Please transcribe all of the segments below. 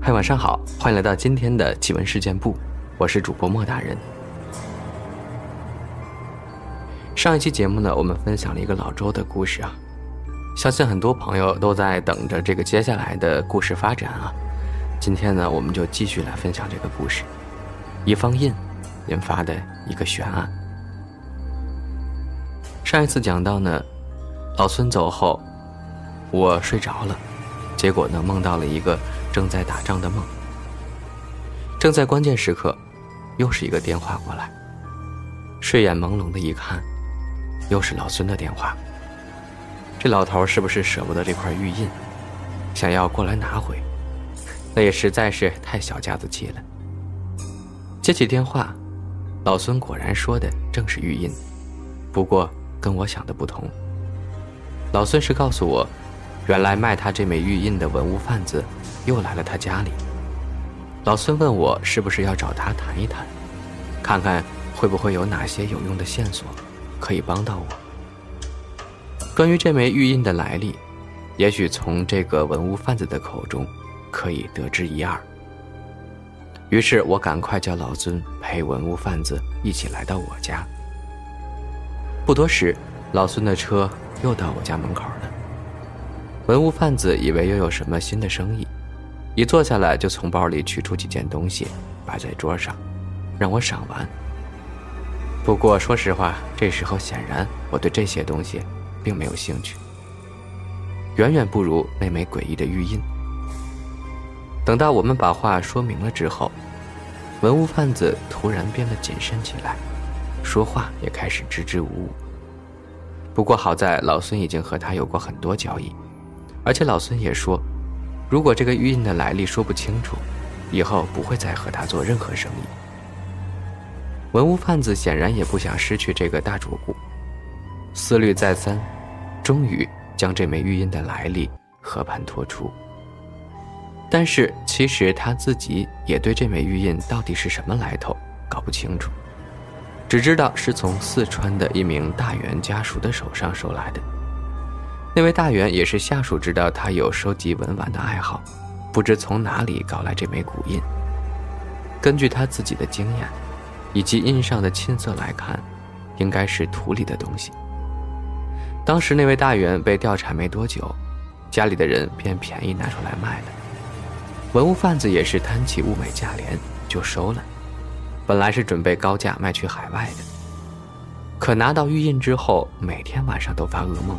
嗨，晚上好，欢迎来到今天的奇闻事件部，我是主播莫大人。上一期节目呢，我们分享了一个老周的故事啊，相信很多朋友都在等着这个接下来的故事发展啊。今天呢，我们就继续来分享这个故事，一封印引发的一个悬案。上一次讲到呢，老孙走后，我睡着了，结果呢，梦到了一个。正在打仗的梦，正在关键时刻，又是一个电话过来。睡眼朦胧的一看，又是老孙的电话。这老头是不是舍不得这块玉印，想要过来拿回？那也实在是太小家子气了。接起电话，老孙果然说的正是玉印，不过跟我想的不同。老孙是告诉我。原来卖他这枚玉印的文物贩子又来了他家里。老孙问我是不是要找他谈一谈，看看会不会有哪些有用的线索可以帮到我。关于这枚玉印的来历，也许从这个文物贩子的口中可以得知一二。于是我赶快叫老孙陪文物贩子一起来到我家。不多时，老孙的车又到我家门口了。文物贩子以为又有什么新的生意，一坐下来就从包里取出几件东西，摆在桌上，让我赏玩。不过说实话，这时候显然我对这些东西并没有兴趣，远远不如那枚诡异的玉印。等到我们把话说明了之后，文物贩子突然变得谨慎起来，说话也开始支支吾吾。不过好在老孙已经和他有过很多交易。而且老孙也说，如果这个玉印的来历说不清楚，以后不会再和他做任何生意。文物贩子显然也不想失去这个大主顾，思虑再三，终于将这枚玉印的来历和盘托出。但是其实他自己也对这枚玉印到底是什么来头搞不清楚，只知道是从四川的一名大员家属的手上收来的。那位大员也是下属知道他有收集文玩的爱好，不知从哪里搞来这枚古印。根据他自己的经验，以及印上的沁色来看，应该是土里的东西。当时那位大员被调查没多久，家里的人便便宜拿出来卖了。文物贩子也是贪起物美价廉，就收了。本来是准备高价卖去海外的，可拿到玉印之后，每天晚上都发噩梦。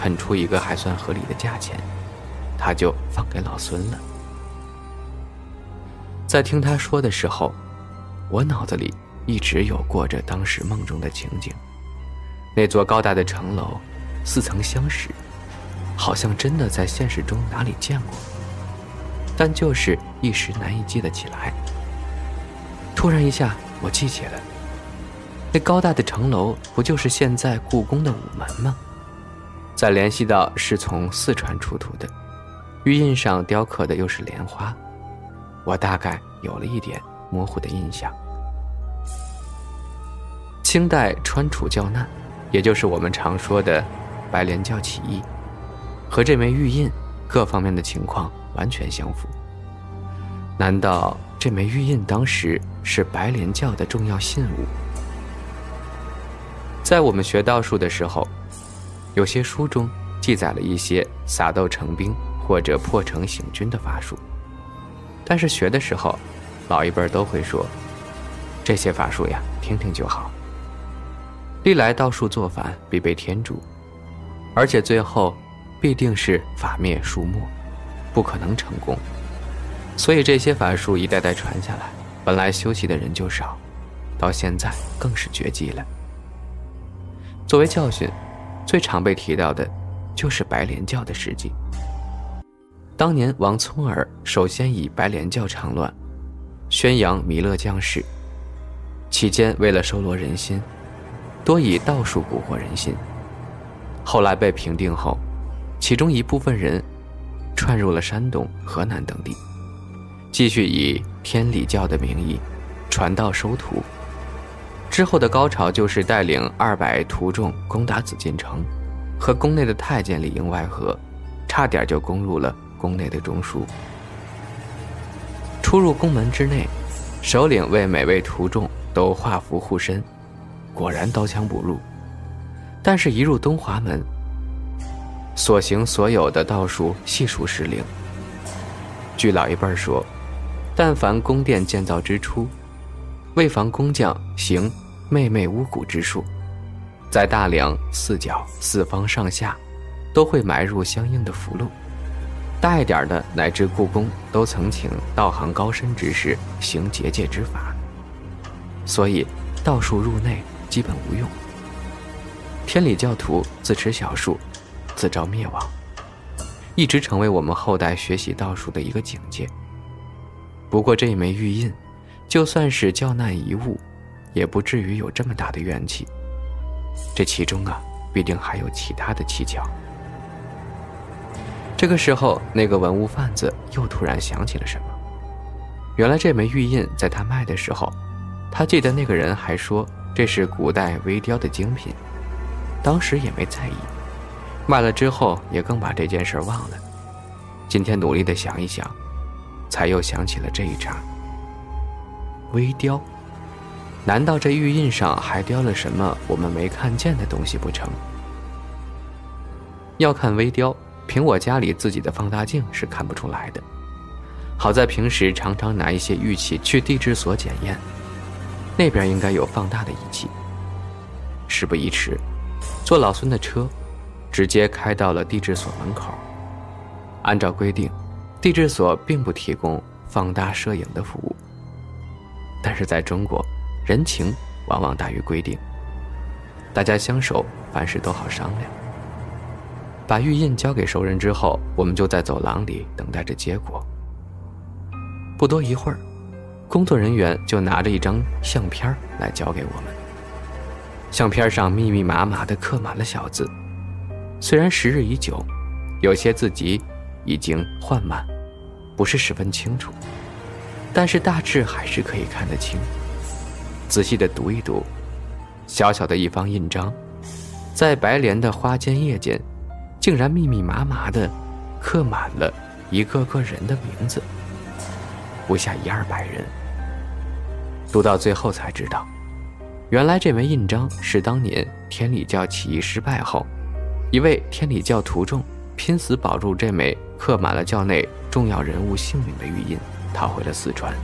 肯出一个还算合理的价钱，他就放给老孙了。在听他说的时候，我脑子里一直有过着当时梦中的情景：那座高大的城楼，似曾相识，好像真的在现实中哪里见过，但就是一时难以记得起来。突然一下，我记起了，那高大的城楼不就是现在故宫的午门吗？再联系到是从四川出土的，玉印上雕刻的又是莲花，我大概有了一点模糊的印象。清代川楚教难，也就是我们常说的白莲教起义，和这枚玉印各方面的情况完全相符。难道这枚玉印当时是白莲教的重要信物？在我们学道术的时候。有些书中记载了一些撒豆成兵或者破城行军的法术，但是学的时候，老一辈都会说，这些法术呀，听听就好。历来道术做反必被天诛，而且最后必定是法灭术没，不可能成功。所以这些法术一代代传下来，本来修习的人就少，到现在更是绝迹了。作为教训。最常被提到的，就是白莲教的事迹。当年王聪儿首先以白莲教倡乱，宣扬弥勒降世，期间为了收罗人心，多以道术蛊惑人心。后来被平定后，其中一部分人窜入了山东、河南等地，继续以天理教的名义传道收徒。之后的高潮就是带领二百徒众攻打紫禁城，和宫内的太监里应外合，差点就攻入了宫内的中枢。出入宫门之内，首领为每位徒众都画符护身，果然刀枪不入。但是，一入东华门，所行所有的道术悉数失灵。据老一辈说，但凡宫殿建造之初，为防工匠行媚媚巫蛊之术，在大梁四角、四方上下，都会埋入相应的符箓。大一点的，乃至故宫都曾请道行高深之士行结界之法。所以，道术入内基本无用。天理教徒自持小术，自招灭亡，一直成为我们后代学习道术的一个警戒。不过这一枚玉印。就算是教难一物，也不至于有这么大的怨气。这其中啊，必定还有其他的蹊跷。这个时候，那个文物贩子又突然想起了什么。原来这枚玉印在他卖的时候，他记得那个人还说这是古代微雕的精品，当时也没在意。卖了之后，也更把这件事忘了。今天努力的想一想，才又想起了这一茬。微雕，难道这玉印上还雕了什么我们没看见的东西不成？要看微雕，凭我家里自己的放大镜是看不出来的。好在平时常常拿一些玉器去地质所检验，那边应该有放大的仪器。事不宜迟，坐老孙的车，直接开到了地质所门口。按照规定，地质所并不提供放大摄影的服务。但是在中国，人情往往大于规定。大家相守，凡事都好商量。把玉印交给熟人之后，我们就在走廊里等待着结果。不多一会儿，工作人员就拿着一张相片来交给我们。相片上密密麻麻地刻满了小字，虽然时日已久，有些字迹已经换满，不是十分清楚。但是大致还是可以看得清。仔细的读一读，小小的一方印章，在白莲的花间叶间，竟然密密麻麻的刻满了一个个人的名字，不下一二百人。读到最后才知道，原来这枚印章是当年天理教起义失败后，一位天理教徒众拼死保住这枚刻满了教内重要人物姓名的玉印。逃回了四川，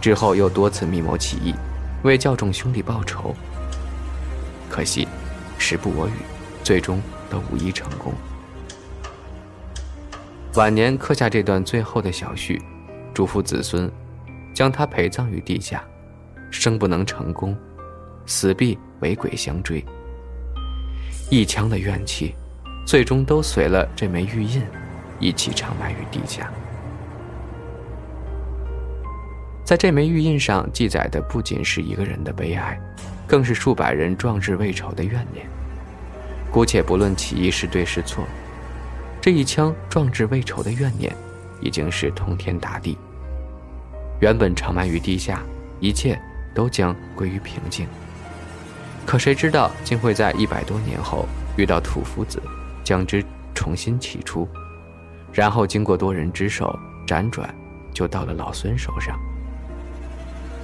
之后又多次密谋起义，为教众兄弟报仇。可惜，时不我与，最终都无一成功。晚年刻下这段最后的小序，嘱咐子孙，将他陪葬于地下，生不能成功，死必为鬼相追。一腔的怨气，最终都随了这枚玉印，一起长埋于地下。在这枚玉印上记载的不仅是一个人的悲哀，更是数百人壮志未酬的怨念。姑且不论起义是对是错，这一腔壮志未酬的怨念，已经是通天大地。原本长埋于地下，一切都将归于平静。可谁知道，竟会在一百多年后遇到土夫子，将之重新起出，然后经过多人之手辗转，就到了老孙手上。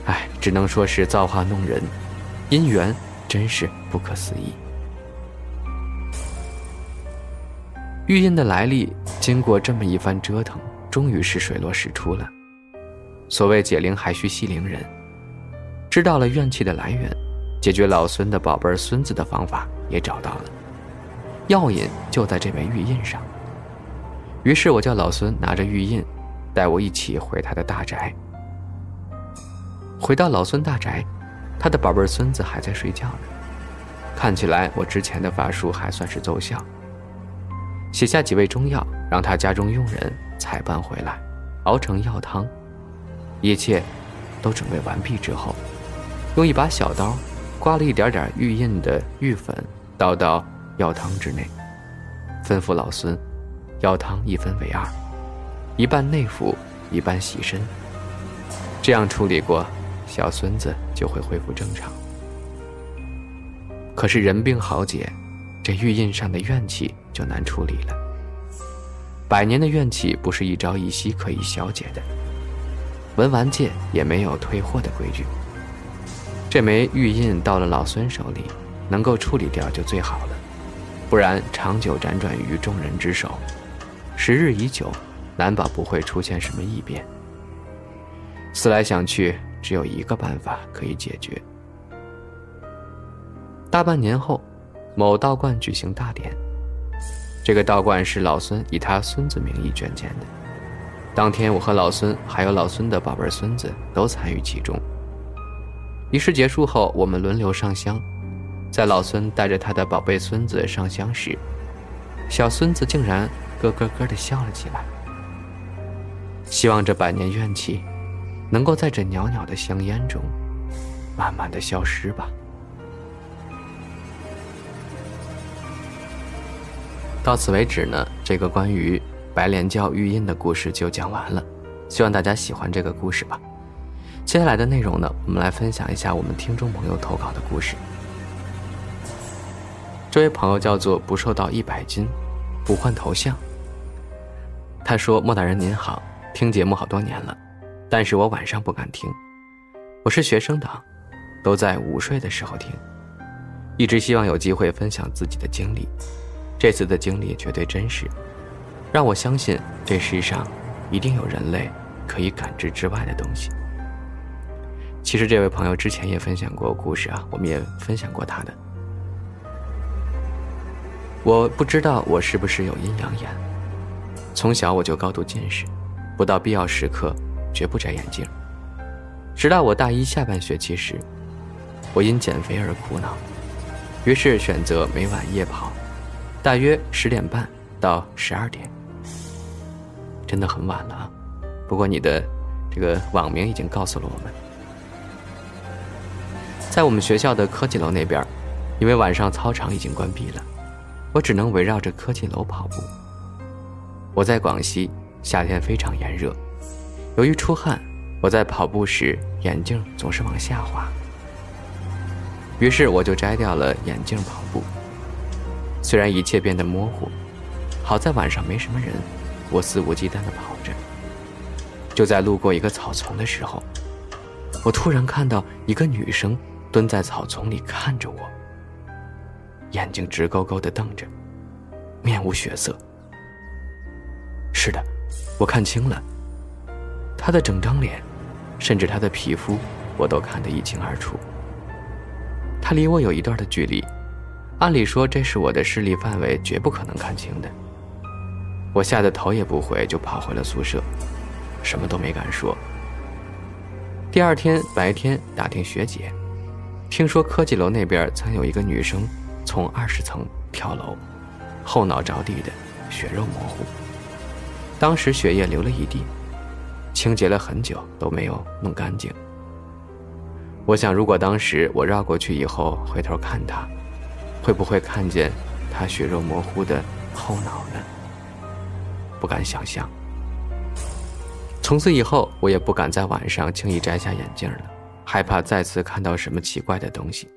唉，只能说是造化弄人，姻缘真是不可思议。玉印的来历，经过这么一番折腾，终于是水落石出了。所谓解铃还需系铃人，知道了怨气的来源，解决老孙的宝贝孙子的方法也找到了，药引就在这枚玉印上。于是我叫老孙拿着玉印，带我一起回他的大宅。回到老孙大宅，他的宝贝孙子还在睡觉呢。看起来我之前的法术还算是奏效。写下几味中药，让他家中佣人采办回来，熬成药汤。一切都准备完毕之后，用一把小刀刮了一点点玉印的玉粉，倒到药汤之内，吩咐老孙：药汤一分为二，一半内服，一半洗身。这样处理过，小孙子就会恢复正常。可是人病好解，这玉印上的怨气就难处理了。百年的怨气不是一朝一夕可以消解的。文玩界也没有退货的规矩。这枚玉印到了老孙手里，能够处理掉就最好了，不然长久辗转于众人之手，时日已久，难保不会出现什么异变。思来想去，只有一个办法可以解决。大半年后，某道观举行大典，这个道观是老孙以他孙子名义捐建的。当天，我和老孙还有老孙的宝贝孙子都参与其中。仪式结束后，我们轮流上香。在老孙带着他的宝贝孙子上香时，小孙子竟然咯咯咯地笑了起来。希望这百年怨气，能够在这袅袅的香烟中，慢慢的消失吧。到此为止呢，这个关于。白莲教玉印的故事就讲完了，希望大家喜欢这个故事吧。接下来的内容呢，我们来分享一下我们听众朋友投稿的故事。这位朋友叫做不瘦到一百斤，不换头像。他说：“莫大人您好，听节目好多年了，但是我晚上不敢听，我是学生党，都在午睡的时候听，一直希望有机会分享自己的经历，这次的经历绝对真实。”让我相信，这世上一定有人类可以感知之外的东西。其实，这位朋友之前也分享过故事啊，我们也分享过他的。我不知道我是不是有阴阳眼，从小我就高度近视，不到必要时刻绝不摘眼镜。直到我大一下半学期时，我因减肥而苦恼，于是选择每晚夜跑，大约十点半到十二点。真的很晚了！不过你的这个网名已经告诉了我们，在我们学校的科技楼那边，因为晚上操场已经关闭了，我只能围绕着科技楼跑步。我在广西，夏天非常炎热，由于出汗，我在跑步时眼镜总是往下滑，于是我就摘掉了眼镜跑步。虽然一切变得模糊，好在晚上没什么人。我肆无忌惮地跑着，就在路过一个草丛的时候，我突然看到一个女生蹲在草丛里看着我，眼睛直勾勾地瞪着，面无血色。是的，我看清了，她的整张脸，甚至她的皮肤，我都看得一清二楚。她离我有一段的距离，按理说这是我的视力范围，绝不可能看清的。我吓得头也不回，就跑回了宿舍，什么都没敢说。第二天白天打听学姐，听说科技楼那边曾有一个女生从二十层跳楼，后脑着地的，血肉模糊，当时血液流了一地，清洁了很久都没有弄干净。我想，如果当时我绕过去以后回头看他，会不会看见他血肉模糊的后脑呢？不敢想象。从此以后，我也不敢在晚上轻易摘下眼镜了，害怕再次看到什么奇怪的东西。